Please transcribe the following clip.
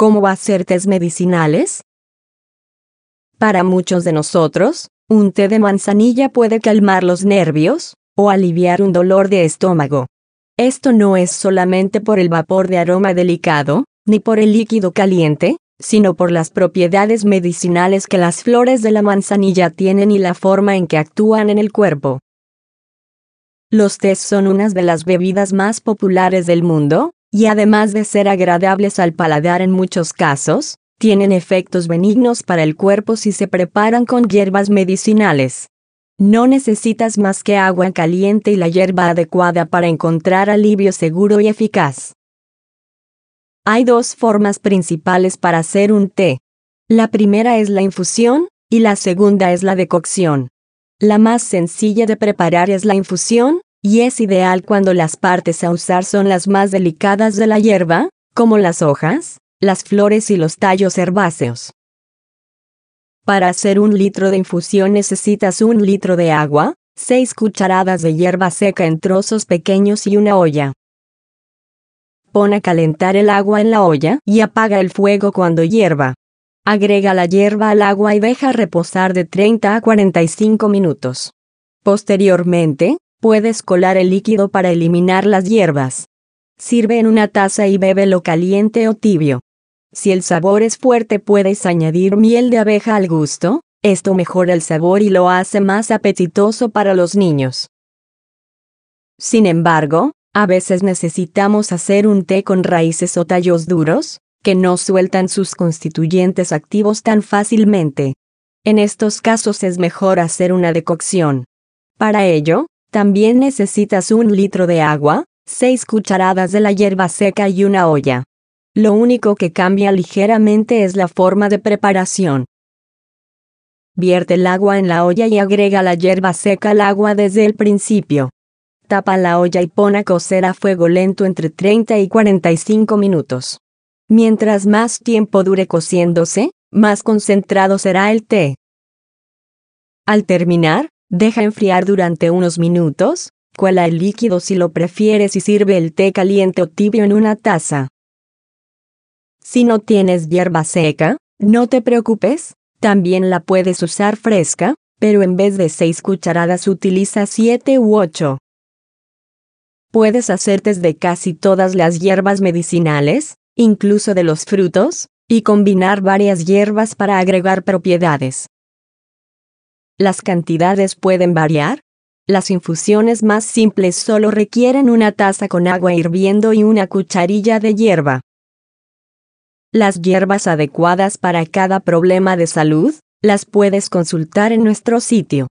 ¿Cómo hacer tés medicinales? Para muchos de nosotros, un té de manzanilla puede calmar los nervios, o aliviar un dolor de estómago. Esto no es solamente por el vapor de aroma delicado, ni por el líquido caliente, sino por las propiedades medicinales que las flores de la manzanilla tienen y la forma en que actúan en el cuerpo. Los tés son unas de las bebidas más populares del mundo, y además de ser agradables al paladar en muchos casos, tienen efectos benignos para el cuerpo si se preparan con hierbas medicinales. No necesitas más que agua caliente y la hierba adecuada para encontrar alivio seguro y eficaz. Hay dos formas principales para hacer un té. La primera es la infusión, y la segunda es la decocción. La más sencilla de preparar es la infusión, y es ideal cuando las partes a usar son las más delicadas de la hierba, como las hojas, las flores y los tallos herbáceos. Para hacer un litro de infusión necesitas un litro de agua, 6 cucharadas de hierba seca en trozos pequeños y una olla. Pon a calentar el agua en la olla y apaga el fuego cuando hierva. Agrega la hierba al agua y deja reposar de 30 a 45 minutos. Posteriormente, Puedes colar el líquido para eliminar las hierbas. Sirve en una taza y bébelo caliente o tibio. Si el sabor es fuerte puedes añadir miel de abeja al gusto, esto mejora el sabor y lo hace más apetitoso para los niños. Sin embargo, a veces necesitamos hacer un té con raíces o tallos duros, que no sueltan sus constituyentes activos tan fácilmente. En estos casos es mejor hacer una decocción. Para ello, también necesitas un litro de agua, 6 cucharadas de la hierba seca y una olla. Lo único que cambia ligeramente es la forma de preparación. Vierte el agua en la olla y agrega la hierba seca al agua desde el principio. Tapa la olla y pon a cocer a fuego lento entre 30 y 45 minutos. Mientras más tiempo dure cociéndose, más concentrado será el té. Al terminar, Deja enfriar durante unos minutos, cuela el líquido si lo prefieres y sirve el té caliente o tibio en una taza. Si no tienes hierba seca, no te preocupes, también la puedes usar fresca, pero en vez de 6 cucharadas utiliza 7 u 8. Puedes hacer de casi todas las hierbas medicinales, incluso de los frutos, y combinar varias hierbas para agregar propiedades. Las cantidades pueden variar. Las infusiones más simples solo requieren una taza con agua hirviendo y una cucharilla de hierba. Las hierbas adecuadas para cada problema de salud, las puedes consultar en nuestro sitio.